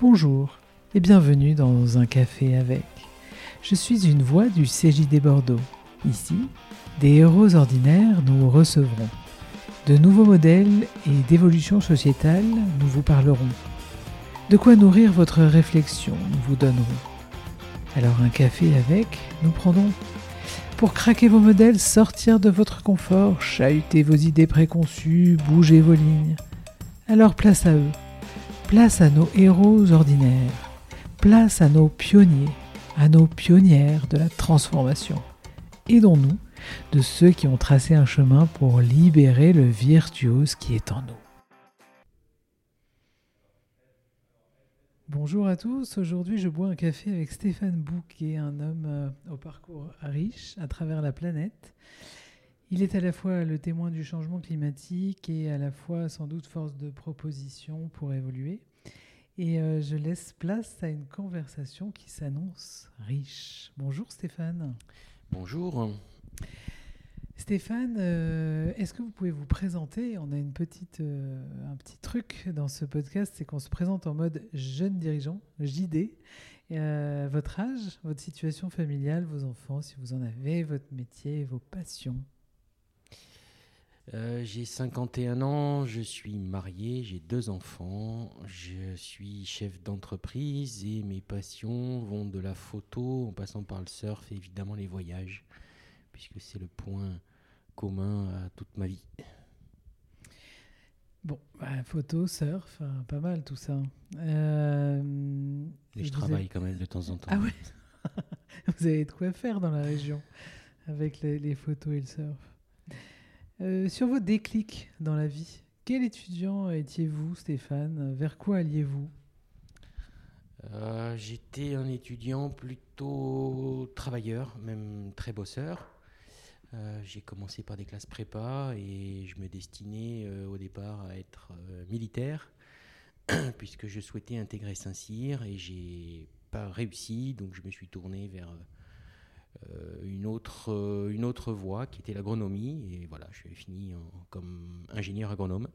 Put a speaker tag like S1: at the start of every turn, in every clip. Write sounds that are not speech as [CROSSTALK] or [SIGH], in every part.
S1: Bonjour et bienvenue dans un café avec. Je suis une voix du CJD Bordeaux. Ici, des héros ordinaires nous recevront. De nouveaux modèles et d'évolution sociétale, nous vous parlerons. De quoi nourrir votre réflexion, nous vous donnerons. Alors un café avec, nous prendrons. Pour craquer vos modèles, sortir de votre confort, chahuter vos idées préconçues, bouger vos lignes. Alors place à eux. Place à nos héros ordinaires. Place à nos pionniers, à nos pionnières de la transformation. Aidons-nous de ceux qui ont tracé un chemin pour libérer le virtuose qui est en nous. Bonjour à tous, aujourd'hui je bois un café avec Stéphane Bouquet, un homme euh, au parcours riche à travers la planète. Il est à la fois le témoin du changement climatique et à la fois sans doute force de proposition pour évoluer. Et euh, je laisse place à une conversation qui s'annonce riche. Bonjour Stéphane.
S2: Bonjour.
S1: Stéphane, euh, est-ce que vous pouvez vous présenter? On a une petite, euh, un petit truc dans ce podcast, c'est qu'on se présente en mode jeune dirigeant, JD. votre âge, votre situation familiale, vos enfants, si vous en avez, votre métier, vos passions.
S2: Euh, j'ai 51 ans, je suis marié, j'ai deux enfants, je suis chef d'entreprise et mes passions vont de la photo en passant par le surf et évidemment les voyages, puisque c'est le point commun à toute ma vie.
S1: Bon, bah, photo, surf, hein, pas mal tout ça. Euh,
S2: et je travaille quand même de temps en temps.
S1: Ah ouais [LAUGHS] Vous avez de quoi faire dans la région avec les photos et le surf. Euh, sur vos déclics dans la vie, quel étudiant étiez-vous, Stéphane? Vers quoi alliez-vous?
S2: Euh, J'étais un étudiant plutôt travailleur, même très bosseur. Euh, j'ai commencé par des classes prépa et je me destinais au départ à être militaire [CLEARS THROAT] puisque je souhaitais intégrer Saint-Cyr et j'ai pas réussi, donc je me suis tourné vers une, autre, euh, une autre voie qui était l'agronomie. Et voilà, je suis fini comme ingénieur agronome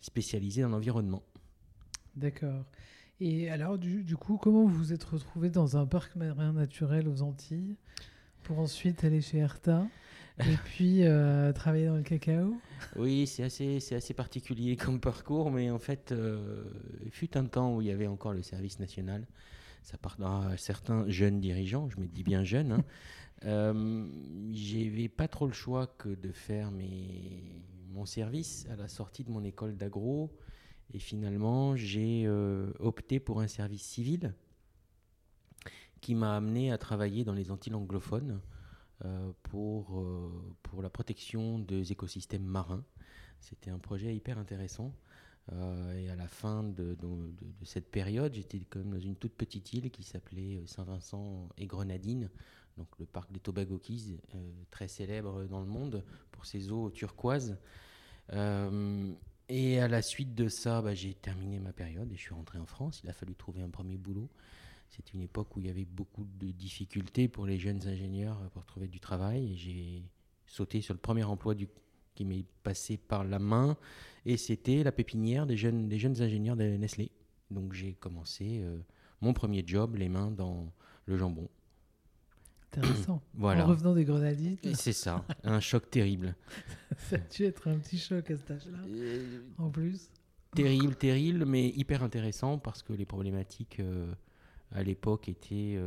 S2: spécialisé en environnement.
S1: D'accord. Et alors, du, du, coup, comment vous vous êtes retrouvé dans un parc marin naturel aux Antilles pour ensuite aller chez Erta et [LAUGHS] puis euh, travailler dans le cacao?
S2: Oui, c'est assez, c'est assez particulier comme parcours, mais en fait, il fut un temps où il y avait encore le service national. Ça part à certains jeunes dirigeants, je me dis bien jeunes, hein, [LAUGHS] euh, J'avais pas trop le choix que de faire mes, mon service à la sortie de mon école d'agro. Et finalement, j'ai euh, opté pour un service civil qui m'a amené à travailler dans les Antilles anglophones euh, pour, euh, pour la protection des écosystèmes marins. C'était un projet hyper intéressant. Et à la fin de, cette période, j'étais quand même dans une toute petite île qui s'appelait Saint-Vincent et Grenadines, donc le parc des Tobago Keys, euh, très célèbre dans le monde pour ses eaux turquoises. Euh, et à la suite de ça, bah, j'ai terminé ma période et je suis rentré en France. Il a fallu trouver un premier boulot. C'était une époque où il y avait beaucoup de difficultés pour les jeunes ingénieurs pour trouver du travail. Et j'ai sauté sur le premier emploi du, qui m'est passé par la main. Et c'était la pépinière des jeunes, des jeunes ingénieurs de Nestlé. Donc j'ai commencé euh, mon premier job, les mains dans le jambon.
S1: Intéressant. [CLEARS THROAT] voilà. En revenant des grenadines.
S2: C'est ça, un choc terrible. [LAUGHS]
S1: ça a dû être un petit choc à cet âge-là, euh, en plus.
S2: Terrible, terrible, mais hyper intéressant parce que les problématiques euh, à l'époque étaient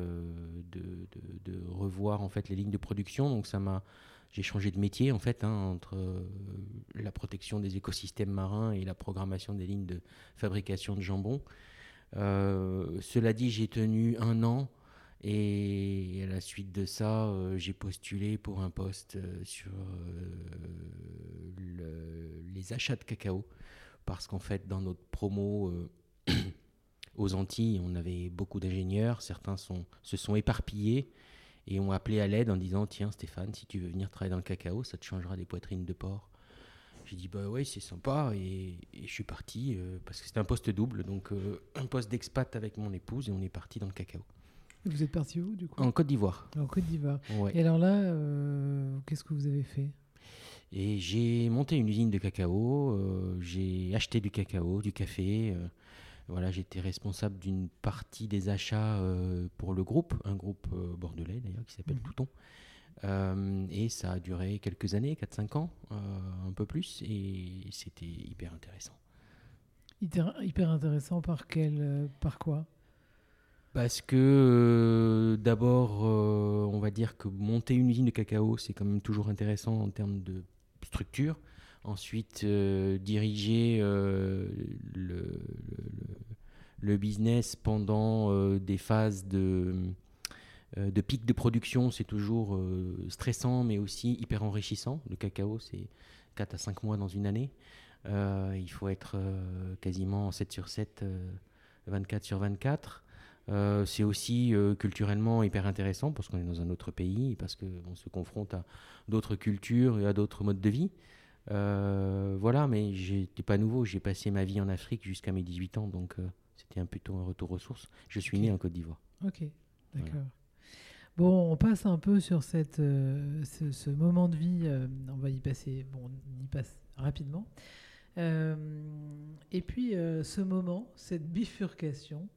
S2: de, de, revoir en fait les lignes de production. Donc ça m'a, j'ai changé de métier en fait hein, entre la protection des écosystèmes marins et la programmation des lignes de fabrication de jambon. cela dit, j'ai tenu un an et à la suite de ça, euh, j'ai postulé pour un poste euh, sur euh, les achats de cacao. Parce qu'en fait, dans notre promo [COUGHS] aux Antilles, on avait beaucoup d'ingénieurs. Certains se sont éparpillés et ont appelé à l'aide en disant Tiens, Stéphane, si tu veux venir travailler dans le cacao, ça te changera des poitrines de porc. J'ai dit Bah ouais, c'est sympa. Et, et, je suis parti parce que c'était un poste double. Donc, un poste d'expat avec mon épouse et on est parti dans le cacao.
S1: Vous êtes parti où du coup?
S2: En Côte d'Ivoire.
S1: En Côte d'Ivoire. Et alors là, euh, qu'est-ce que vous avez fait?
S2: Et j'ai monté une usine de cacao. Euh, j'ai acheté du cacao, du café. Voilà, j'étais responsable d'une partie des achats pour le groupe, un groupe bordelais d'ailleurs qui s'appelle Touton. et ça a duré quelques années, 4-5 ans, un peu plus, et c'était hyper intéressant.
S1: Hyper, intéressant par quel, par quoi?
S2: Parce que euh, d'abord, euh, on va dire que monter une usine de cacao, c'est quand même toujours intéressant en termes de structure. Ensuite, euh, diriger le, le, business pendant des phases de, de pic de production, c'est toujours stressant, mais aussi hyper enrichissant. Le cacao, c'est 4 à 5 mois dans une année. il faut être quasiment 7 sur 7, 24 sur 24. Euh, c'est aussi euh, culturellement hyper intéressant parce qu'on est dans un autre pays, parce qu'on se confronte à d'autres cultures et à d'autres modes de vie. Euh, voilà, mais j'étais pas nouveau. J'ai passé ma vie en Afrique jusqu'à mes 18 ans, donc c'était un plutôt un retour aux sources. Je suis né en Côte d'Ivoire.
S1: Ok, d'accord. Bon, on passe un peu sur cette, ce, moment de vie. on va y passer. Bon, on y passe rapidement. et puis, ce moment, cette bifurcation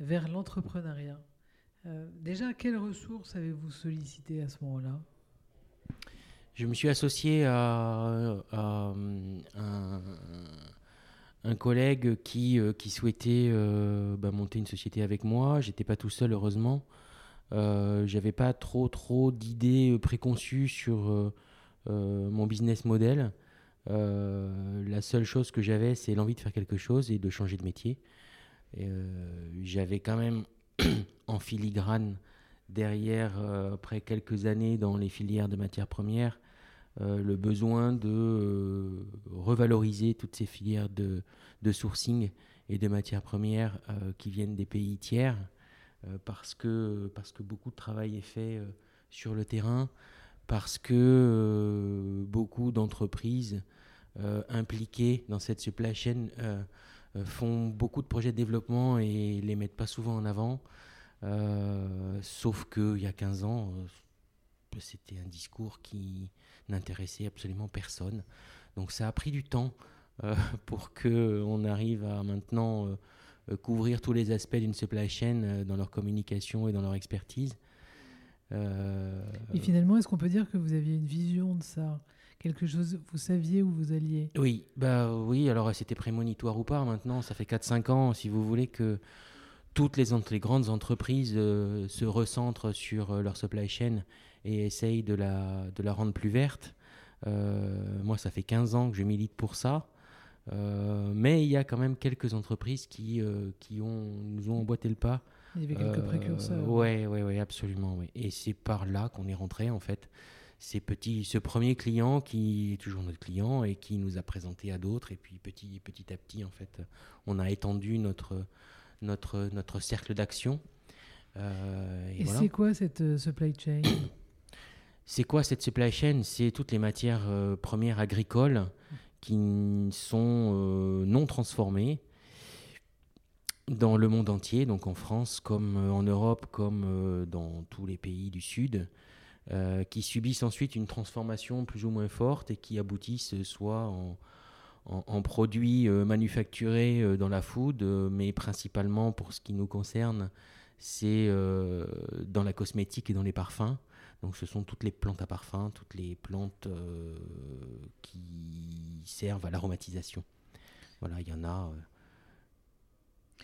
S1: vers l'entrepreneuriat. Euh, déjà, quelles ressources avez-vous sollicité à ce moment-là?
S2: Je me suis associé à, un, collègue qui, euh, qui souhaitait euh, bah, monter une société avec moi. J'étais pas tout seul, heureusement. J'avais pas trop trop d'idées préconçues sur mon business model. la seule chose que j'avais, c'est l'envie de faire quelque chose et de changer de métier. Euh, j'avais quand même [CLEARS THROAT] en filigrane derrière, euh, après quelques années dans les filières de matières premières, euh, le besoin de revaloriser toutes ces filières de, sourcing et de matières premières qui viennent des pays tiers, parce, que, parce que beaucoup de travail est fait sur le terrain, parce que beaucoup d'entreprises impliquées dans cette supply chain euh, font beaucoup de projets de développement et les mettent pas souvent en avant. Euh, sauf qu'il y a 15 ans, euh, c'était un discours qui n'intéressait absolument personne. Donc ça a pris du temps [LAUGHS] pour qu'on arrive à maintenant couvrir tous les aspects d'une supply chain dans leur communication et dans leur expertise.
S1: et finalement, est-ce qu'on peut dire que vous aviez une vision de ça? Quelque chose, vous saviez où vous alliez?
S2: Oui, bah oui, alors c'était prémonitoire ou pas, maintenant ça fait 4-5 ans, si vous voulez, que toutes les, les grandes entreprises euh, se recentrent sur euh, leur supply chain et essayent de la, de la rendre plus verte. Euh, moi, ça fait 15 ans que je milite pour ça. mais il y a quand même quelques entreprises qui, qui ont, nous ont emboîté le pas.
S1: Il y avait quelques précurseurs.
S2: Oui, oui, oui, absolument. Et c'est par là qu'on est rentré, en fait ces petits, ce premier client qui est toujours notre client et qui nous a présenté à d'autres. Et puis petit, petit à petit, en fait, on a étendu notre, notre, notre cercle d'action.
S1: Euh, et, c'est quoi cette euh, supply chain [COUGHS]
S2: C'est quoi cette supply chain? C'est toutes les matières euh, premières agricoles qui sont non transformées dans le monde entier, donc en France comme en Europe, comme dans tous les pays du Sud. Euh, qui subissent ensuite une transformation plus ou moins forte et qui aboutissent soit en, produits euh, manufacturés euh, dans la food, mais principalement pour ce qui nous concerne, c'est dans la cosmétique et dans les parfums. Donc ce sont toutes les plantes à parfum, toutes les plantes qui servent à l'aromatisation. Voilà, il y en a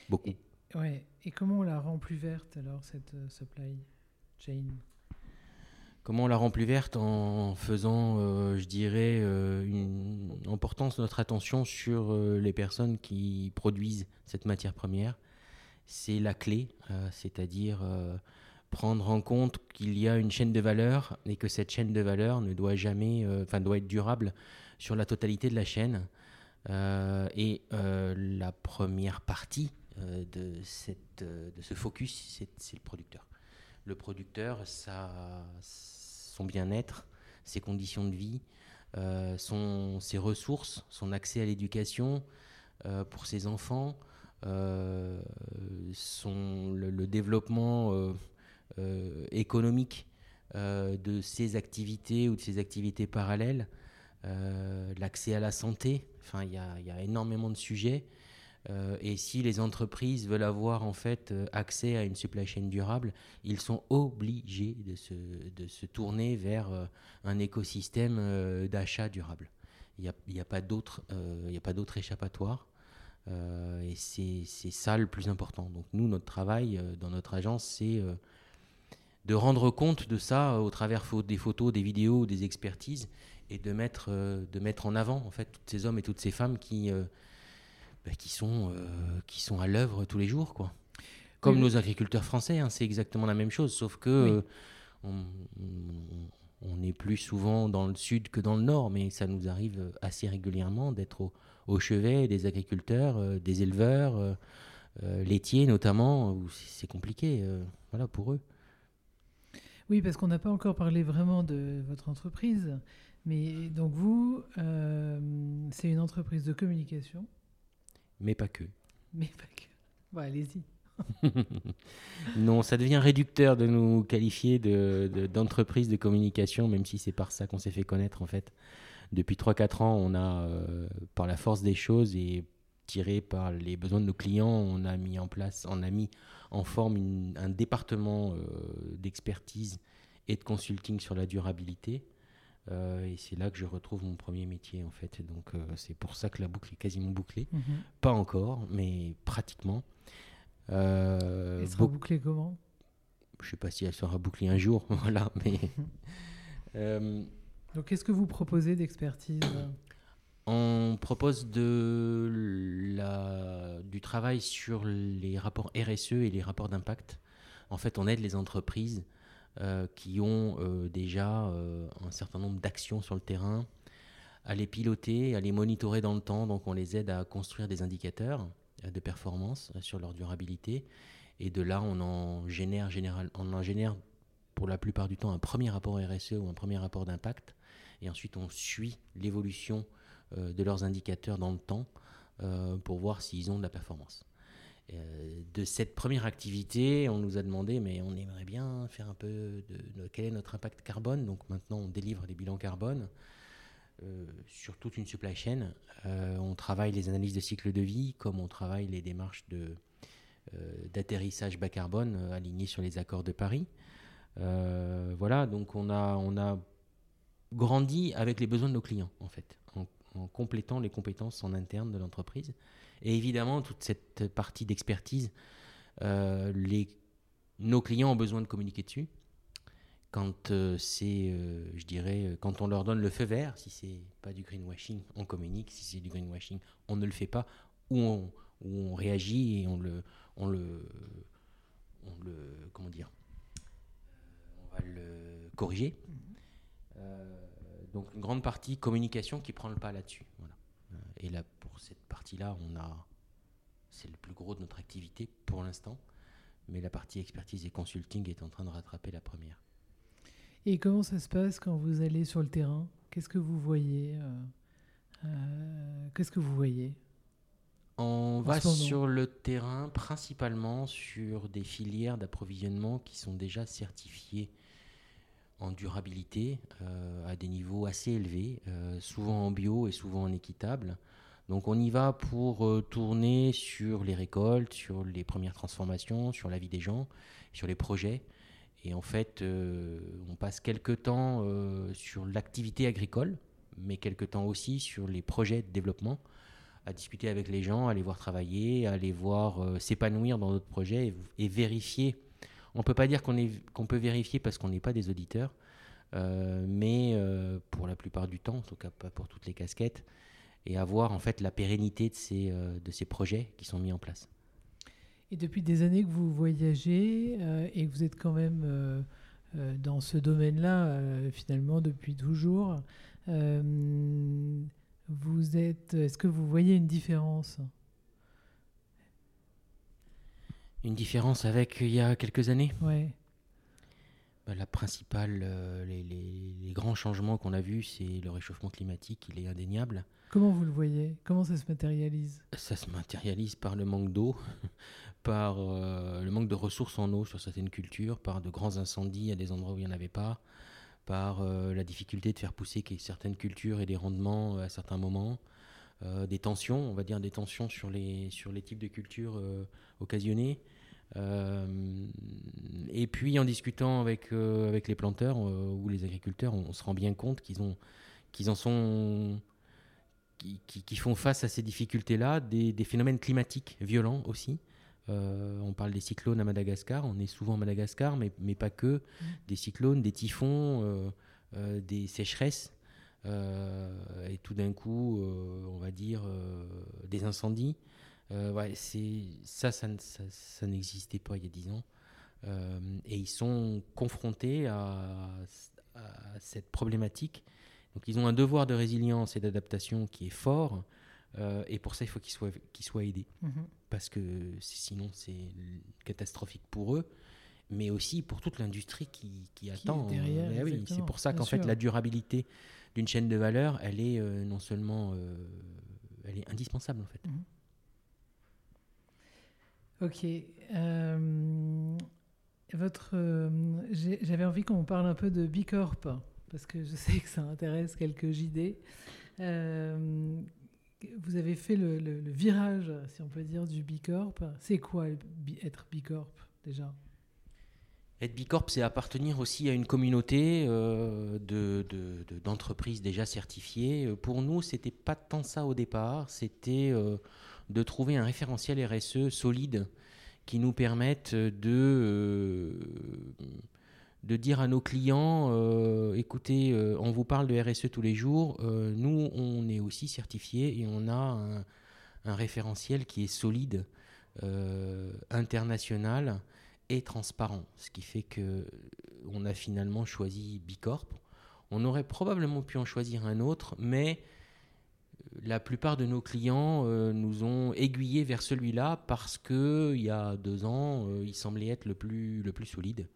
S2: beaucoup.
S1: Et, ouais. et comment on la rend plus verte alors, cette supply chain?
S2: Comment on la rend plus verte en faisant, euh, je dirais, euh, une, en portant notre attention sur euh, les personnes qui produisent cette matière première. C'est la clé, c'est-à-dire prendre en compte qu'il y a une chaîne de valeur et que cette chaîne de valeur ne doit jamais, enfin, doit être durable sur la totalité de la chaîne. et la première partie de, ce focus, c'est le producteur le producteur, son bien-être, ses conditions de vie, euh, son, ses ressources, son accès à l'éducation euh, pour ses enfants, euh, son, le, développement économique de ses activités ou de ses activités parallèles, l'accès à la santé. Enfin, il y, y a, énormément de sujets Euh, et si les entreprises veulent avoir en fait euh, accès à une supply chain durable, ils sont obligés de se, de se tourner vers un écosystème d'achat durable. Il n'y a, a, pas d'autre échappatoire. et c'est ça le plus important. Donc nous, notre travail dans notre agence, c'est de rendre compte de ça au travers des photos, des vidéos, des expertises, et de mettre, euh, de mettre en avant en fait tous ces hommes et toutes ces femmes qui, euh, bah, qui, sont, euh, qui sont à l'œuvre tous les jours. Quoi. Comme nos agriculteurs français, hein, c'est exactement la même chose, sauf que on, on, est plus souvent dans le sud que dans le nord, mais ça nous arrive assez régulièrement d'être au, au, chevet des agriculteurs, des éleveurs, laitiers notamment, où c'est compliqué voilà, pour eux.
S1: Oui, parce qu'on n'a pas encore parlé vraiment de votre entreprise. Mais donc vous, euh, c'est une entreprise de communication.
S2: Mais pas que.
S1: Mais pas que. Bon, allez-y. [LAUGHS]
S2: non, ça devient réducteur de nous qualifier d'entreprise de, de, communication, même si c'est par ça qu'on s'est fait connaître en fait. Depuis 3-4 ans, on a, euh, par la force des choses et tiré par les besoins de nos clients, on a mis en place, on a mis en forme un département euh, d'expertise et de consulting sur la durabilité. Euh, et c'est là que je retrouve mon premier métier en fait. donc euh, c'est pour ça que la boucle est quasiment bouclée. Mhm. Pas encore, mais pratiquement.
S1: elle sera bouclée comment?
S2: Je sais pas si elle sera bouclée un jour, [LAUGHS] voilà. Mais [LAUGHS]
S1: donc qu'est-ce que vous proposez d'expertise?
S2: On propose de la, du travail sur les rapports RSE et les rapports d'impact. En fait, on aide les entreprises euh, qui ont euh, déjà euh, un certain nombre d'actions sur le terrain à les piloter, à les monitorer dans le temps. Donc, on les aide à construire des indicateurs de performance sur leur durabilité. Et de là, on en génère, général, on en génère pour la plupart du temps un premier rapport RSE ou un premier rapport d'impact. Et ensuite, on suit l'évolution de leurs indicateurs dans le temps pour voir s'ils ont de la performance. Euh, de cette première activité, on nous a demandé, mais on aimerait bien faire un peu de, quel est notre impact carbone. Donc maintenant, on délivre des bilans carbone sur toute une supply chain. on travaille les analyses de cycle de vie, comme on travaille les démarches de, d'atterrissage bas carbone alignées sur les accords de Paris. voilà, donc on a, on a grandi avec les besoins de nos clients, en fait en complétant les compétences en interne de l'entreprise. Et évidemment, toute cette partie d'expertise, euh, nos clients ont besoin de communiquer dessus. Quand euh, c'est, euh, je dirais, quand on leur donne le feu vert, si c'est pas du greenwashing, on communique. Si c'est du greenwashing, on ne le fait pas, ou on, on réagit et on le, on le, on le, comment dire, on va le corriger. Mmh donc une grande partie communication qui prend le pas là-dessus. Voilà. Et là, cette partie-là, on a, c'est le plus gros de notre activité pour l'instant, mais la partie expertise et consulting est en train de rattraper la première.
S1: Et comment ça se passe quand vous allez sur le terrain? Qu'est-ce que vous voyez euh, euh, Qu'est-ce que vous voyez?
S2: On va sur le terrain principalement sur des filières d'approvisionnement qui sont déjà certifiées en durabilité euh, à des niveaux assez élevés, euh, souvent en bio et souvent en équitable. Donc on y va pour euh, tourner sur les récoltes, sur les premières transformations, sur la vie des gens, sur les projets. Et en fait, on passe quelques temps sur l'activité agricole, mais quelques temps aussi sur les projets de développement, à discuter avec les gens, à les voir travailler, à les voir s'épanouir dans notre projet et vérifier on ne peut pas dire qu'on peut vérifier parce qu'on n'est pas des auditeurs, euh, mais euh, pour la plupart du temps, en tout cas pas pour toutes les casquettes, et avoir en fait la pérennité de ces, euh, de ces projets qui sont mis en place.
S1: Et depuis des années que vous voyagez et que vous êtes quand même dans ce domaine-là, finalement, depuis toujours, vous êtes, est-ce que vous voyez une différence?
S2: Une différence avec il y a quelques années?
S1: Ouais.
S2: Bah, la principale, euh, les, grands changements qu'on a vus, c'est le réchauffement climatique, il est indéniable.
S1: Comment vous le voyez? Comment ça se matérialise?
S2: Ça se matérialise par le manque d'eau, [LAUGHS] par euh, le manque de ressources en eau sur certaines cultures, par de grands incendies à des endroits où il n'y en avait pas, par euh, la difficulté de faire pousser certaines cultures et des rendements à certains moments, des tensions, on va dire des tensions sur les, sur les types de cultures occasionnées. Et puis en discutant avec, avec les planteurs ou les agriculteurs, on, se rend bien compte qu'ils ont qu'ils en sont qui, font face à ces difficultés-là, des, phénomènes climatiques violents aussi. Euh, on parle des cyclones à Madagascar, on est souvent à Madagascar, mais, mais pas que. Mm. Des cyclones, des typhons, euh, euh, des sécheresses, et tout d'un coup, on va dire, des incendies. Ouais, ça, ça, ça, n'existait pas il y a dix ans. et ils sont confrontés à, à cette problématique donc ils ont un devoir de résilience et d'adaptation qui est fort. Euh, et pour ça, il faut qu'ils soient, qu'ils soient aidés. Mhm. Parce que sinon, c'est catastrophique pour eux, mais aussi pour toute l'industrie qui, qui, attend.
S1: Derrière,
S2: eh oui, c'est pour ça qu'en fait, la durabilité d'une chaîne de valeur, elle est euh, non seulement euh, elle est indispensable. En fait. Mhm.
S1: Ok. votre, j'avais envie qu'on parle un peu de Bicorp parce que je sais que ça intéresse quelques JD. Euh, vous avez fait le, virage, si on peut dire, du Bicorp. C'est quoi être Bicorp déjà?
S2: Être Bicorp, c'est appartenir aussi à une communauté euh, d'entreprises déjà certifiées. Pour nous, c'était pas tant ça au départ, c'était euh, de trouver un référentiel RSE solide qui nous permette de de dire à nos clients, euh, écoutez, euh, on vous parle de RSE tous les jours, euh, nous, on est aussi certifié et on a un, référentiel qui est solide, international et transparent. Ce qui fait que on a finalement choisi Bicorp. On aurait probablement pu en choisir un autre, mais la plupart de nos clients nous ont aiguillés vers celui-là parce que il y a deux ans, il semblait être le plus, le plus solide.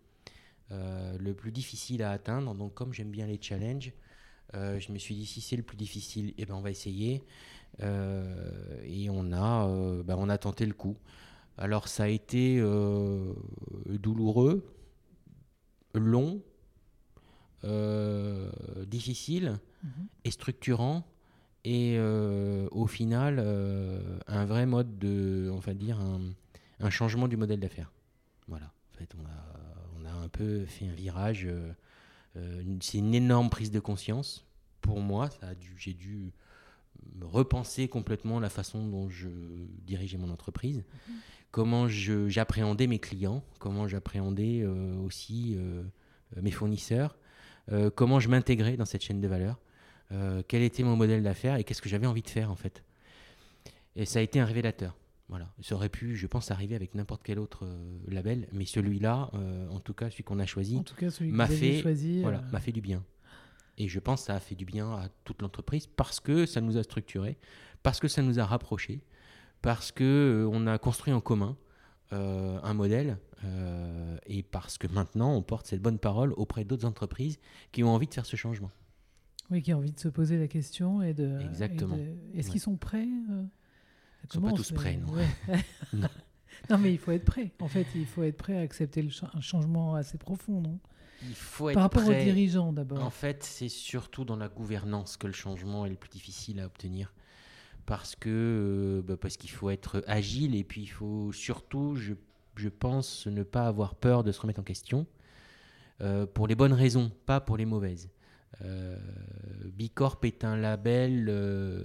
S2: Euh, le plus difficile à atteindre. Donc comme j'aime bien les challenges, euh, je me suis dit si c'est le plus difficile, eh ben on va essayer. Euh, et on a, ben, on a tenté le coup. Alors ça a été douloureux, long, difficile mhm. et structurant. Et au final, un vrai mode de, on va dire, un, changement du modèle d'affaires. Voilà. En fait, on a, un peu fait un virage. Euh, euh, c'est une énorme prise de conscience pour moi. j'ai dû repenser complètement la façon dont je dirigeais mon entreprise, comment j'appréhendais mes clients, comment j'appréhendais euh, aussi mes fournisseurs, comment je m'intégrais dans cette chaîne de valeur, quel était mon modèle d'affaires et qu'est-ce que j'avais envie de faire en fait. Et ça a été un révélateur. Voilà, ça aurait pu, je pense, arriver avec n'importe quel autre euh, label, mais celui-là, euh, en tout cas, celui qu'on a choisi, m'a fait, voilà, euh. m'a fait du bien. Et je pense que ça a fait du bien à toute l'entreprise parce que ça nous a structuré, parce que ça nous a rapprochés, parce que on a construit en commun un modèle et parce que maintenant on porte cette bonne parole auprès d'autres entreprises qui ont envie de faire ce changement.
S1: Oui, qui ont envie de se poser la question et de.
S2: Exactement.
S1: Est-ce qu'ils sont prêts
S2: ils sont pas tous prêts,
S1: non. [LAUGHS] [LAUGHS] non. mais il faut être prêt. En fait, il faut être prêt à accepter le un changement assez profond, non?
S2: Il faut être
S1: Par rapport
S2: aux
S1: dirigeants d'abord.
S2: En fait, c'est surtout dans la gouvernance que le changement est le plus difficile à obtenir. Parce que euh, bah, parce qu'il faut être agile et puis il faut surtout, je, je, pense, ne pas avoir peur de se remettre en question euh, pour les bonnes raisons, pas pour les mauvaises. Euh, Bicorp est un label euh,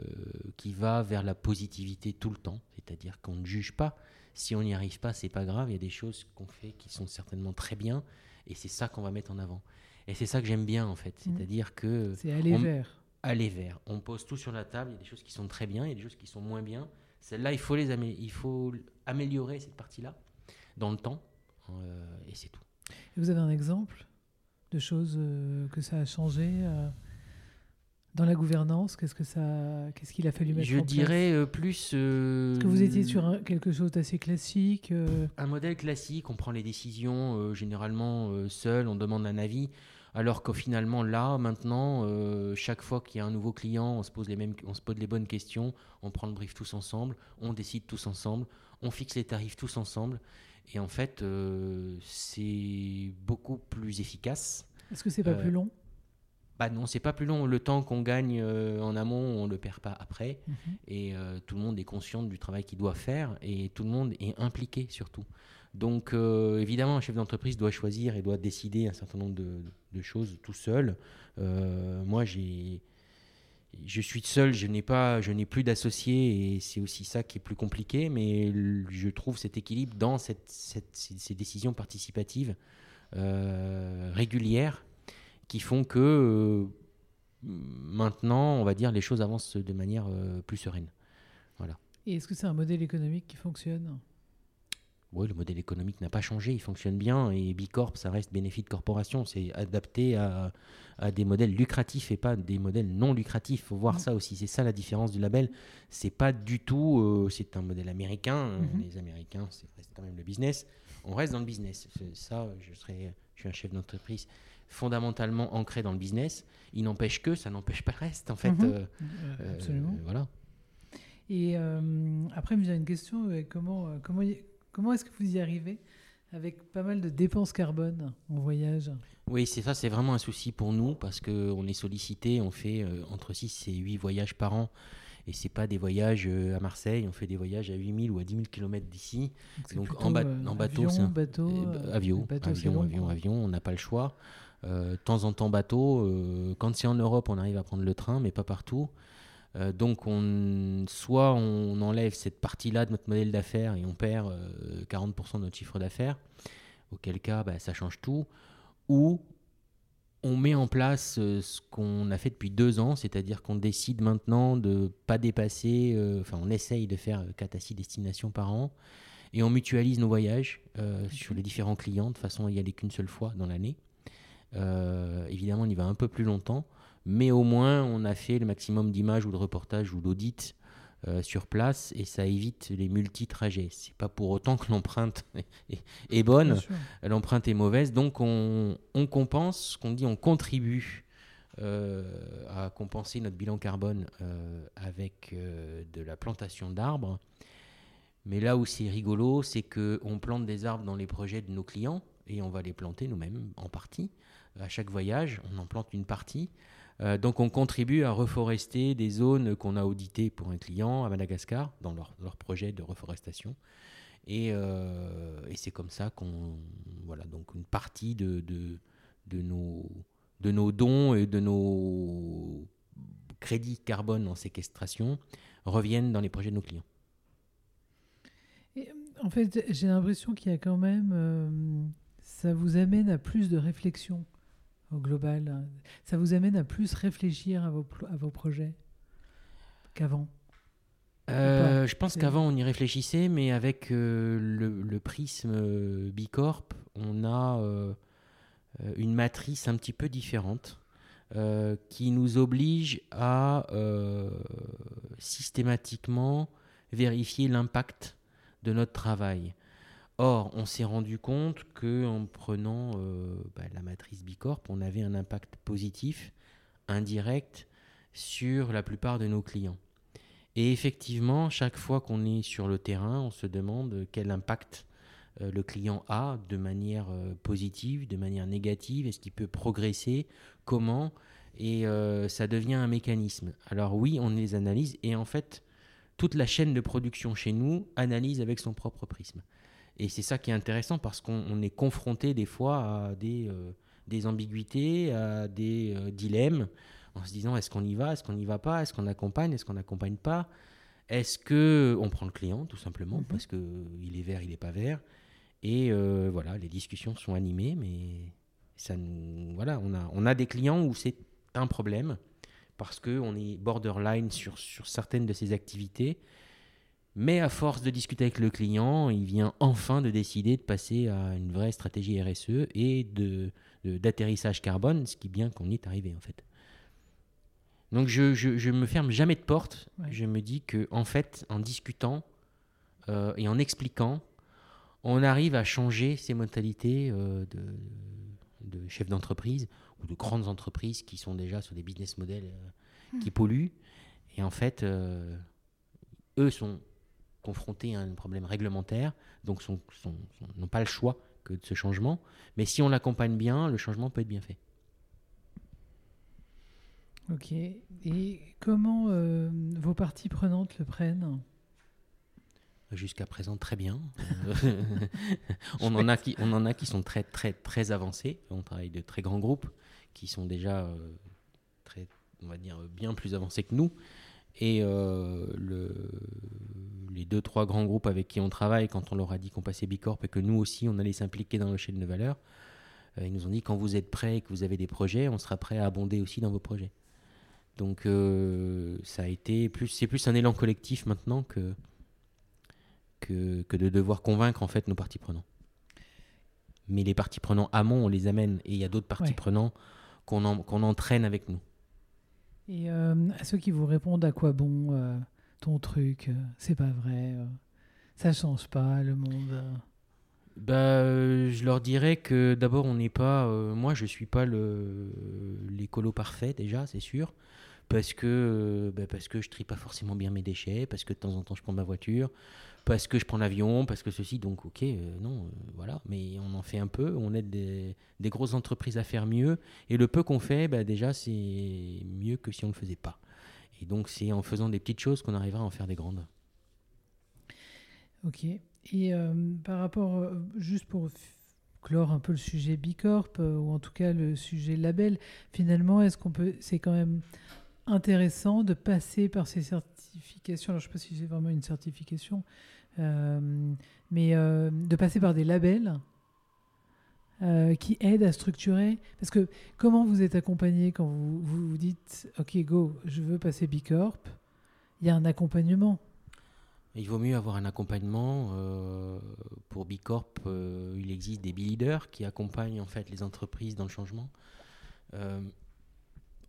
S2: qui va vers la positivité tout le temps, c'est-à-dire qu'on ne juge pas. Si on n'y arrive pas, c'est pas grave. Il y a des choses qu'on fait qui sont certainement très bien, et c'est ça qu'on va mettre en avant. Et c'est ça que j'aime bien en fait, mmh. c'est-à-dire que
S1: c'est aller vers.
S2: Aller vers. On pose tout sur la table. Il y a des choses qui sont très bien, il y a des choses qui sont moins bien. Celles-là, il faut les il faut améliorer cette partie-là dans le temps, euh, et c'est tout.
S1: vous avez un exemple? De choses euh, que ça a changé euh, dans la gouvernance Qu'est-ce que ça, qu'est-ce qu'il a fallu mettre
S2: Je
S1: en
S2: place Je dirais euh, plus.
S1: Est-ce que vous étiez sur quelque chose d'assez classique
S2: Un modèle classique. On prend les décisions généralement seul. On demande un avis. Alors qu'au finalement là, maintenant, chaque fois qu'il y a un nouveau client, on se pose les mêmes, on se pose les bonnes questions. On prend le brief tous ensemble. On décide tous ensemble. On fixe les tarifs tous ensemble. Et en fait, euh, c'est beaucoup plus efficace.
S1: Est-ce que c'est pas plus euh, long?
S2: bah non, c'est pas plus long. Le temps qu'on gagne euh, en amont, on le perd pas après.
S1: Mhm.
S2: Et tout le monde est conscient du travail qu'il doit faire et tout le monde est impliqué surtout. Donc évidemment, un chef d'entreprise doit choisir et doit décider un certain nombre de, de choses tout seul. Moi, j'ai, je suis seul, je n'ai pas, je n'ai plus d'associés et c'est aussi ça qui est plus compliqué. Mais je trouve cet équilibre dans ces, décisions participatives euh, régulières qui font que euh, maintenant, on va dire, les choses avancent de manière euh, plus sereine.
S1: Et est-ce que c'est un modèle économique qui fonctionne?
S2: Oui, le modèle économique n'a pas changé, il fonctionne bien et Bicorp, ça reste bénéfice de corporation, c'est adapté à, à des modèles lucratifs et pas des modèles non lucratifs. Il faut voir ça aussi, c'est ça la différence du label. C'est pas du tout, euh, c'est un modèle américain.
S1: Mhm.
S2: Les Américains, c'est reste quand même le business. On reste dans le business. Ça, je serais, je suis un chef d'entreprise fondamentalement ancré dans le business. Il n'empêche que ça n'empêche pas le reste, en fait.
S1: Mhm.
S2: euh,
S1: Euh,
S2: euh,
S1: Absolument.
S2: voilà.
S1: Et euh, après, il me vient une question euh, comment, euh, comment, comment est-ce que vous y arrivez avec pas mal de dépenses carbone en voyage?
S2: Oui, c'est ça, c'est vraiment un souci pour nous parce qu'on est sollicité, on fait euh, entre 6 et 8 voyages par an. Et c'est pas des voyages euh, à Marseille, on fait des voyages à 8000 ou à 10 000 km d'ici. Donc, en ba-
S1: euh,
S2: en bateau,
S1: avion,
S2: un-
S1: bateau,
S2: Eh ben,
S1: euh,
S2: avion,
S1: bateau,
S2: avion,
S1: long,
S2: avion, avion, on n'a pas le choix. Euh, de temps en temps bateau. quand c'est en Europe, on arrive à prendre le train, mais pas partout. Euh, donc, on, soit on enlève cette partie-là de notre modèle d'affaires et on perd euh, 40% de notre chiffre d'affaires, auquel cas bah, ça change tout, ou on met en place euh, ce qu'on a fait depuis deux ans, c'est-à-dire qu'on décide maintenant de pas dépasser, euh, enfin on essaye de faire 4 à 6 destinations par an, et on mutualise nos voyages euh, sur les différents clients, de façon à y aller qu'une seule fois dans l'année. Euh, évidemment, on y va un peu plus longtemps, mais au moins on a fait le maximum d'images ou de reportages ou d'audits euh, sur place et ça évite les multi-trajets. C'est pas pour autant que l'empreinte [LAUGHS] est, bonne, l'empreinte est mauvaise, donc on, on compense, ce qu'on dit, on contribue euh, à compenser notre bilan carbone euh, avec de la plantation d'arbres. Mais là où c'est rigolo, c'est qu'on plante des arbres dans les projets de nos clients et on va les planter nous-mêmes en partie. À chaque voyage, on en plante une partie. Euh, donc on contribue à reforester des zones qu'on a auditées pour un client à Madagascar dans leur, projet de reforestation. Et, euh, et c'est comme ça qu'on voilà donc une partie de, de, nos de nos dons et de nos crédits carbone en séquestration reviennent dans les projets de nos clients.
S1: Et, en fait, j'ai l'impression qu'il y a quand même. euh, ça vous amène à plus de réflexion au global. Ça vous amène à plus réfléchir à vos, plo- à vos projets qu'avant.
S2: Euh, je pense qu'avant on y réfléchissait, mais avec euh, le, le prisme euh, Bicorp, on a euh, une matrice un petit peu différente qui nous oblige à systématiquement vérifier l'impact de notre travail. Or, on s'est rendu compte que en prenant euh, bah, la matrice Bicorp, on avait un impact positif, indirect, sur la plupart de nos clients. Et effectivement, chaque fois qu'on est sur le terrain, on se demande quel impact euh, le client a de manière euh, positive, de manière négative, est-ce qu'il peut progresser, comment, et ça devient un mécanisme. Alors oui, on les analyse, et en fait, toute la chaîne de production chez nous analyse avec son propre prisme. Et c'est ça qui est intéressant parce qu'on on est confronté des fois à des, euh, des ambiguïtés, à des euh, dilemmes, en se disant est-ce qu'on y va, est-ce qu'on n'y va pas, est-ce qu'on accompagne, est-ce qu'on n'accompagne pas, est-ce que on prend le client tout simplement
S1: Mhm.
S2: parce que il est vert, il n'est pas vert, et euh, voilà, les discussions sont animées, mais ça nous, voilà, on a, on a des clients où c'est un problème parce que on est borderline sur, sur certaines de ces activités. Mais à force de discuter avec le client, il vient enfin de décider de passer à une vraie stratégie RSE et de, d'atterrissage carbone, ce qui est bien qu'on y est arrivé en fait. Donc je, je, je me ferme jamais de porte.
S1: Ouais.
S2: Je me dis que en fait, en discutant euh, et en expliquant, on arrive à changer ces modalités euh, de, de chefs d'entreprise ou de grandes entreprises qui sont déjà sur des business models euh, qui polluent. Et en fait, eux sont confrontés à un problème réglementaire, donc sont- sont- sont- n'ont pas le choix que de ce changement. Mais si on l'accompagne bien, le changement peut être bien fait.
S1: Ok. Et comment euh, vos parties prenantes le prennent?
S2: Jusqu'à présent, très bien. [LAUGHS] on, en a qui, on en a qui sont très, très, très avancés. On travaille de très grands groupes qui sont déjà euh, très, on va dire, bien plus avancés que nous. Et euh, le, les deux, trois grands groupes avec qui on travaille, quand on leur a dit qu'on passait Bicorp et que nous aussi, on allait s'impliquer dans le chaîne de valeur, euh, ils nous ont dit quand vous êtes prêts et que vous avez des projets, on sera prêt à abonder aussi dans vos projets. Donc ça a été plus, c'est plus un élan collectif maintenant que, que, que, de devoir convaincre en fait nos parties prenants. Mais les parties prenants amont, on les amène et il y a d'autres parties prenants qu'on entraîne avec nous.
S1: Et euh, à ceux qui vous répondent à quoi bon euh, ton truc, euh, c'est pas vrai, ça change pas le monde.
S2: Bah, je leur dirais que d'abord on n'est pas, moi je suis pas le l'écolo parfait déjà, c'est sûr parce que, bah, parce je trie pas forcément bien mes déchets, parce que de temps en temps je prends ma voiture, parce que je prends l'avion, parce que ceci, donc ok, euh, non, euh, voilà, mais on en fait un peu, on aide des, grosses entreprises à faire mieux, et le peu qu'on fait, bah, déjà c'est mieux que si on ne le faisait pas. Et donc c'est en faisant des petites choses qu'on arrivera à en faire des grandes.
S1: Ok, et euh, par rapport, juste pour clore un peu le sujet Bicorp, ou en tout cas le sujet label, finalement, est-ce qu'on peut, c'est quand même intéressant de passer par ces certifications. Alors, je ne sais pas si c'est vraiment une certification, euh, mais euh, de passer par des labels euh, qui aident à structurer. Parce que comment vous êtes accompagné quand vous, vous, dites OK, go, je veux passer Bicorp Il y a un accompagnement.
S2: Il vaut mieux avoir un accompagnement. pour Bicorp, il existe des B-leaders qui accompagnent en fait les entreprises dans le changement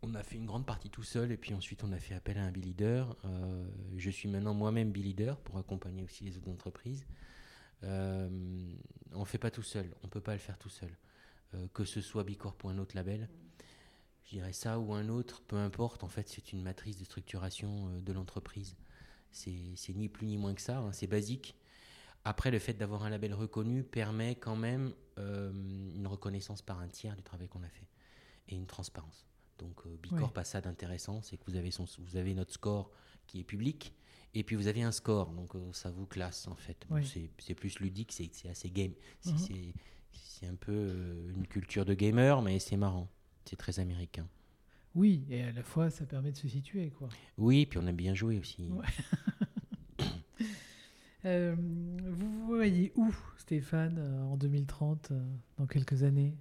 S2: on a fait une grande partie tout seul et puis ensuite on a fait appel à un B-Leader. Euh, je suis maintenant moi-même B-Leader pour accompagner aussi les autres entreprises. Euh, on ne fait pas tout seul, on ne peut pas le faire tout seul. Euh, que ce soit Bicorp ou un autre label, je dirais ça ou un autre, peu importe, en fait c'est une matrice de structuration de l'entreprise. C'est ni plus ni moins que ça, hein, c'est basique. Après, le fait d'avoir un label reconnu permet quand même une reconnaissance par un tiers du travail qu'on a fait et une transparence. Donc euh, Bicorp a ça d'intéressant, c'est que vous avez, son, vous avez notre score qui est public, et puis vous avez un score, donc euh, ça vous classe en fait. c'est plus ludique, c'est assez game. Mhm. C'est un peu euh, une culture de gamer, mais c'est marrant. C'est très américain.
S1: Oui, et à la fois ça permet de se situer. quoi.
S2: Oui, puis on aime bien jouer aussi. [LAUGHS]
S1: vous voyez où, Stéphane, en 2030, dans quelques années?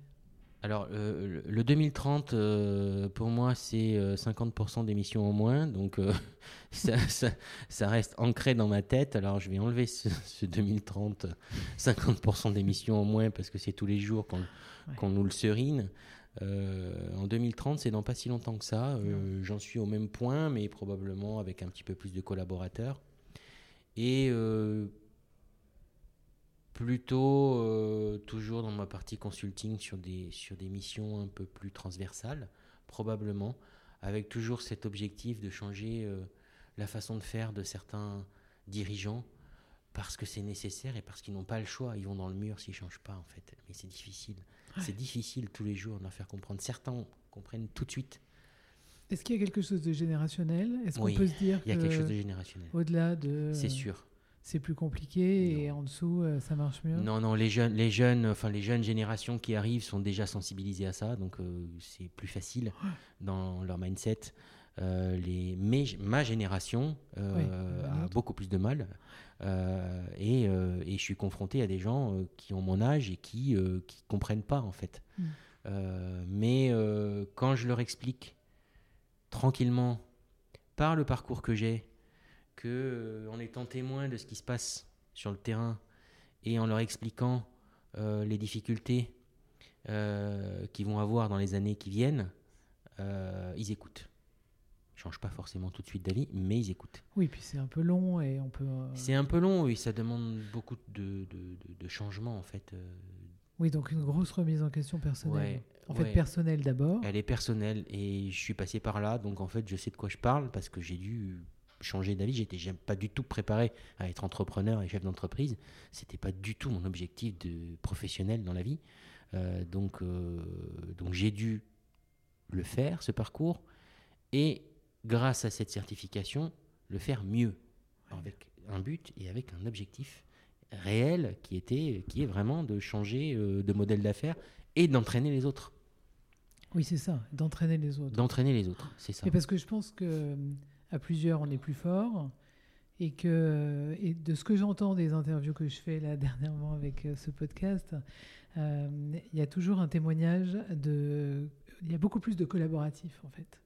S2: Alors, euh, le 2030, euh, pour moi, c'est 50% euh, d'émissions en moins. Donc, [LAUGHS] ça, reste ancré dans ma tête. Alors, je vais enlever ce, 2030, 50% d'émissions en moins, parce que c'est tous les jours qu'on nous le serine. en 2030, c'est dans pas si longtemps que ça. J'en suis au même point, mais probablement avec un petit peu plus de collaborateurs. Et plutôt euh, toujours dans ma partie consulting sur des, sur des missions un peu plus transversales, probablement, avec toujours cet objectif de changer euh, la façon de faire de certains dirigeants parce que c'est nécessaire et parce qu'ils n'ont pas le choix. Ils vont dans le mur s'ils ne changent pas, en fait. Mais c'est difficile. C'est difficile tous les jours d'en faire comprendre. Certains comprennent tout de suite.
S1: Est-ce qu'il y a quelque chose de générationnel? Est-ce qu'on peut se dire
S2: il y a quelque chose de générationnel.
S1: Au-delà de.
S2: C'est sûr
S1: c'est plus compliqué et en dessous euh, ça marche mieux?
S2: Non, non, les jeunes, les jeunes, enfin les jeunes générations qui arrivent sont déjà sensibilisées à ça, donc euh, c'est plus facile dans leur mindset. Euh, les, ma génération a beaucoup plus de mal et, et, je suis confronté à des gens qui ont mon âge et qui ne comprennent pas en fait. Hmm. mais quand je leur explique tranquillement par le parcours que j'ai que euh, en étant témoin de ce qui se passe sur le terrain et en leur expliquant euh, les difficultés euh, qu'ils vont avoir dans les années qui viennent, ils écoutent. Ils changent pas forcément tout de suite d'avis, mais ils écoutent.
S1: Oui, puis c'est un peu long et on peut.
S2: C'est un peu long, oui, ça demande beaucoup de, de, de, changements en fait.
S1: Oui, donc une grosse remise en question personnelle. en fait, personnelle d'abord.
S2: Elle est personnelle et je suis passé par là, donc en fait, je sais de quoi je parle parce que j'ai dû changer d'avis. J'étais pas du tout préparé à être entrepreneur et chef d'entreprise. C'était pas du tout mon objectif de professionnel dans la vie. Euh, donc, euh, donc j'ai dû le faire, ce parcours. et grâce à cette certification, le faire mieux, avec un but et avec un objectif réel qui, était, qui est vraiment de changer euh, de modèle d'affaires et d'entraîner les autres.
S1: Oui, c'est ça, d'entraîner les autres.
S2: D'entraîner les autres, c'est ça.
S1: Et parce que je pense que à plusieurs, on est plus fort. Et, que, de ce que j'entends des interviews que je fais là [LAUGHS] dernièrement avec euh, ce podcast, euh, il y a toujours un témoignage de. Il y a beaucoup plus de collaboratifs en fait,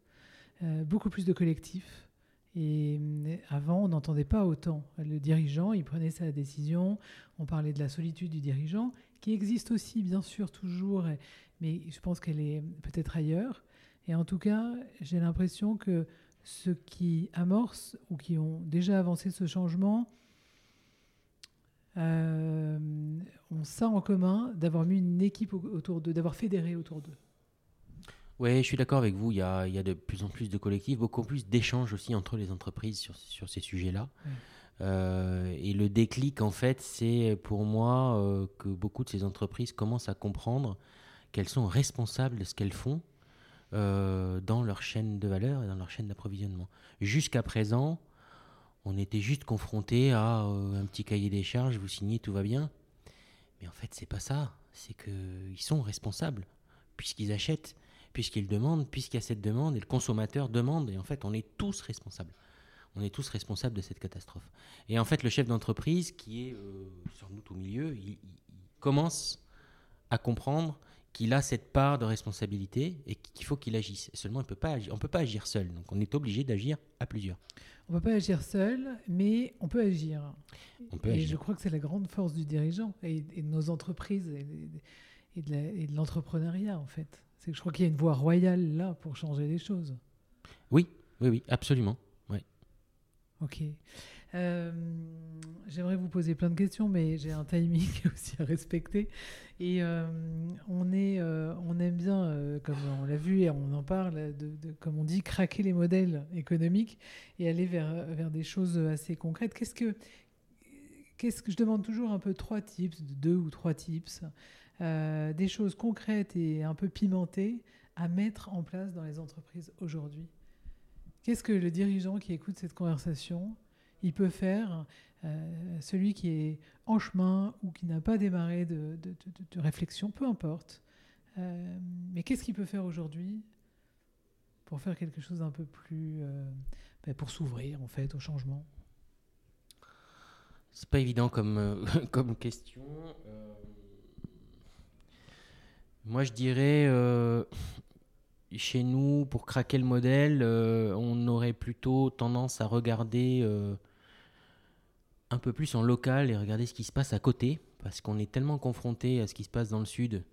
S1: euh, beaucoup plus de collectifs. Et avant, on n'entendait pas autant. Le dirigeant, il prenait sa décision. On parlait de la solitude du dirigeant, qui existe aussi, bien sûr, toujours, mais je pense qu'elle est peut-être ailleurs. Et en tout cas, j'ai l'impression que ceux qui amorcent ou qui ont déjà avancé ce changement euh, ont ça en commun d'avoir mis une équipe autour d'eux, d'avoir fédéré autour d'eux.
S2: Oui, je suis d'accord avec vous. Il y, a, il y, a, de plus en plus de collectifs, beaucoup plus d'échanges aussi entre les entreprises sur, sur ces sujets-là. Euh, et le déclic, en fait, c'est pour moi euh, que beaucoup de ces entreprises commencent à comprendre qu'elles sont responsables de ce qu'elles font euh, dans leur chaîne de valeur et dans leur chaîne d'approvisionnement. Jusqu'à présent, on était juste confronté à euh, un petit cahier des charges, vous signez, tout va bien. Mais en fait, c'est pas ça. C'est qu'ils sont responsables, puisqu'ils achètent, puisqu'ils demandent, puisqu'il y a cette demande, et le consommateur demande, et en fait, on est tous responsables. On est tous responsables de cette catastrophe. Et en fait, le chef d'entreprise, qui est euh, sur nous au milieu, il, commence à comprendre qu'il a cette part de responsabilité et qu'il faut qu'il agisse. seulement, on ne peut pas agir seul. Donc, on est obligé d'agir à plusieurs.
S1: On ne peut pas agir seul, mais on peut agir.
S2: On peut
S1: et
S2: agir.
S1: je crois que c'est la grande force du dirigeant et, de nos entreprises et, de l'entrepreneuriat, en fait. C'est que je crois qu'il y a une voie royale là pour changer les choses.
S2: Oui, oui, oui, absolument. Oui.
S1: Ok. Euh, j'aimerais vous poser plein de questions, mais j'ai un timing [LAUGHS] aussi à respecter. Et euh, on, est, euh, on aime bien, comme on l'a vu et on en parle, comme on dit, craquer les modèles économiques et aller vers, vers des choses assez concrètes. Qu'est-ce que, qu'est-ce que je demande toujours un peu trois tips, deux ou trois tips, des choses concrètes et un peu pimentées à mettre en place dans les entreprises aujourd'hui Qu'est-ce que le dirigeant qui écoute cette conversation il peut faire, euh, celui qui est en chemin ou qui n'a pas démarré de, réflexion, peu importe. Euh, mais qu'est-ce qu'il peut faire aujourd'hui pour faire quelque chose d'un peu plus... Euh, ben, pour s'ouvrir en fait au changement?
S2: C'est pas évident comme, [LAUGHS] comme question. moi je dirais chez nous, pour craquer le modèle, on aurait plutôt tendance à regarder un peu plus en local et regarder ce qui se passe à côté, parce qu'on est tellement confronté à ce qui se passe dans le sud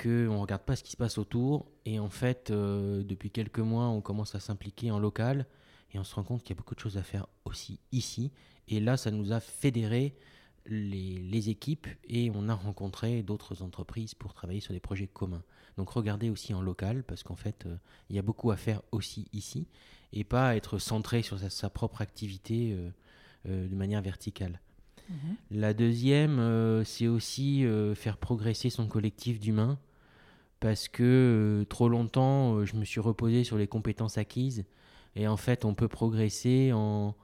S2: qu'on ne regarde pas ce qui se passe autour. Et en fait, euh, depuis quelques mois, on commence à s'impliquer en local et on se rend compte qu'il y a beaucoup de choses à faire aussi ici. Et là, ça nous a fédéré les, équipes et on a rencontré d'autres entreprises pour travailler sur des projets communs. Donc regardez aussi en local parce qu'en fait, euh, il y a beaucoup à faire aussi ici et pas être centré sur sa, propre activité. Euh, de manière verticale. Mhm. La deuxième, euh, c'est aussi euh, faire progresser son collectif d'humains, parce que trop longtemps, je me suis reposé sur les compétences acquises, et en fait, on peut progresser en,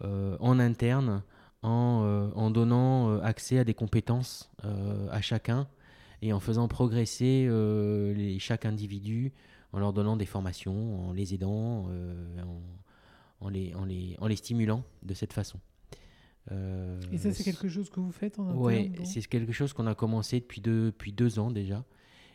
S2: en interne, en, en, donnant accès à des compétences à chacun, et en faisant progresser les, chaque individu, en leur donnant des formations, en les aidant, en, en les, en les, en les stimulant de cette façon.
S1: Euh, et ça, c'est quelque chose que vous faites en
S2: Oui, c'est quelque chose qu'on a commencé depuis deux, depuis deux ans déjà.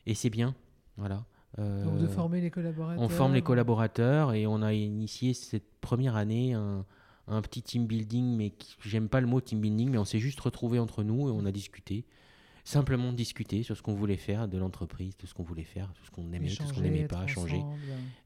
S2: Et c'est bien. Voilà.
S1: Euh, Donc de former les collaborateurs.
S2: On forme les collaborateurs et on a initié cette première année un, un petit team building, mais j'aime pas le mot team building, mais on s'est juste retrouvés entre nous et on a discuté simplement discuter sur ce qu'on voulait faire de l'entreprise, de ce qu'on voulait faire, de ce qu'on aimait, de ce qu'on n'aimait pas, changer.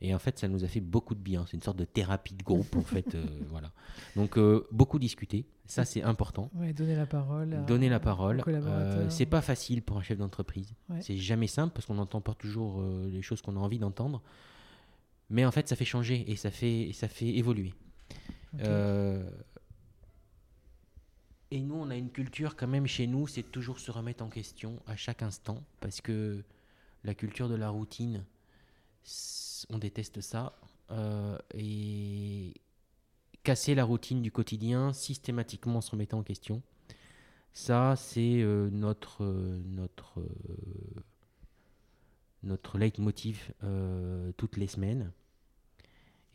S2: Et en fait, ça nous a fait beaucoup de bien. C'est une sorte de thérapie de groupe, en fait. Euh, [LAUGHS] voilà. Donc, euh, beaucoup discuter. Ça, c'est important.
S1: donner la parole.
S2: donner la parole. Euh, c'est pas facile pour un chef d'entreprise. C'est jamais simple parce qu'on n'entend pas toujours les choses qu'on a envie d'entendre. Mais en fait, ça fait changer et ça fait, et ça fait évoluer. Et nous, on a une culture quand même chez nous, c'est toujours se remettre en question à chaque instant, parce que la culture de la routine, on déteste ça. euh, et casser la routine du quotidien systématiquement en se remettant en question. Ça, c'est euh, notre, euh, notre, notre leitmotiv toutes les semaines.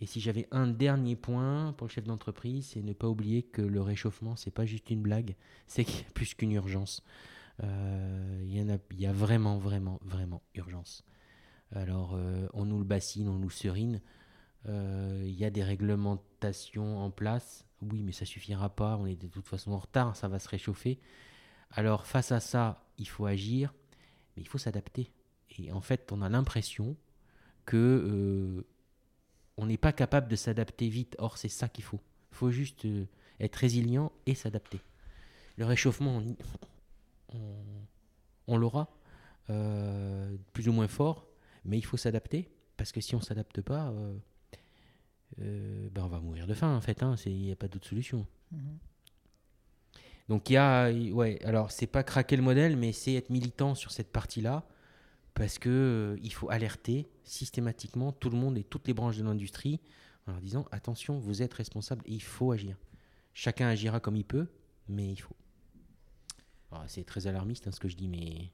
S2: Et si j'avais un dernier point pour le chef d'entreprise, c'est ne pas oublier que le réchauffement, c'est pas juste une blague, c'est plus qu'une urgence. Euh, Il y, a, y a vraiment, vraiment, vraiment urgence. Alors, euh, on nous le bassine, on nous serine. Euh, Il y a des réglementations en place. Oui, mais ça suffira pas. On est de toute façon en retard. Ça va se réchauffer. Alors, face à ça, il faut agir, mais il faut s'adapter. Et en fait, on a l'impression que on n'est pas capable de s'adapter vite. Or, c'est ça qu'il faut. Il faut juste euh, être résilient et s'adapter. Le réchauffement, on, on- on l'aura, euh, plus ou moins fort, mais il faut s'adapter. Parce que si on ne s'adapte pas, euh, euh, ben on va mourir de faim, en fait. hein. Il n'y a pas d'autre solution.
S1: Mhm.
S2: Donc il y a, ouais, alors c'est pas craquer le modèle, mais c'est être militant sur cette partie-là, parce que euh, il faut alerter systématiquement tout le monde et toutes les branches de l'industrie en leur disant attention, vous êtes responsable et il faut agir. Chacun agira comme il peut, mais il faut. Alors, c'est très alarmiste hein, ce que je dis, mais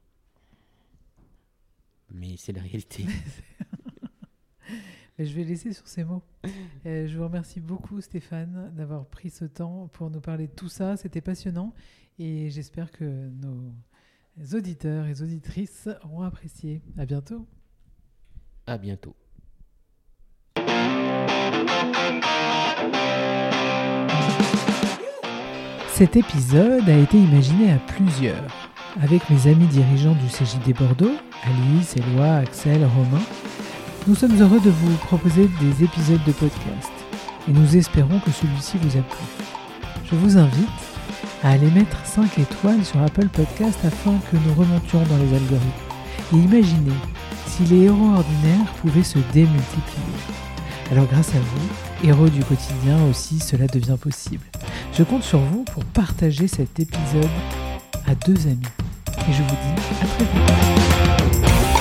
S2: c'est la réalité. [LAUGHS]
S1: Je vais laisser sur ces mots. Euh, je vous remercie beaucoup Stéphane d'avoir pris ce temps pour nous parler de tout ça. C'était passionnant et j'espère que nos auditeurs et auditrices auront apprécié. À bientôt.
S2: à bientôt.
S1: Cet épisode a été imaginé à plusieurs, avec mes amis dirigeants du CJD Bordeaux, Alice, Éloi, Axel, Romain. Nous sommes heureux de vous proposer des épisodes de podcast et nous espérons que celui-ci vous a plu. Je vous invite à aller mettre 5 étoiles sur Apple Podcast afin que nous remontions dans les algorithmes. Et imaginez si les héros ordinaires pouvaient se démultiplier. Alors grâce à vous, héros du quotidien aussi, cela devient possible. Je compte sur vous pour partager cet épisode à deux amis. Et je vous dis à très vite.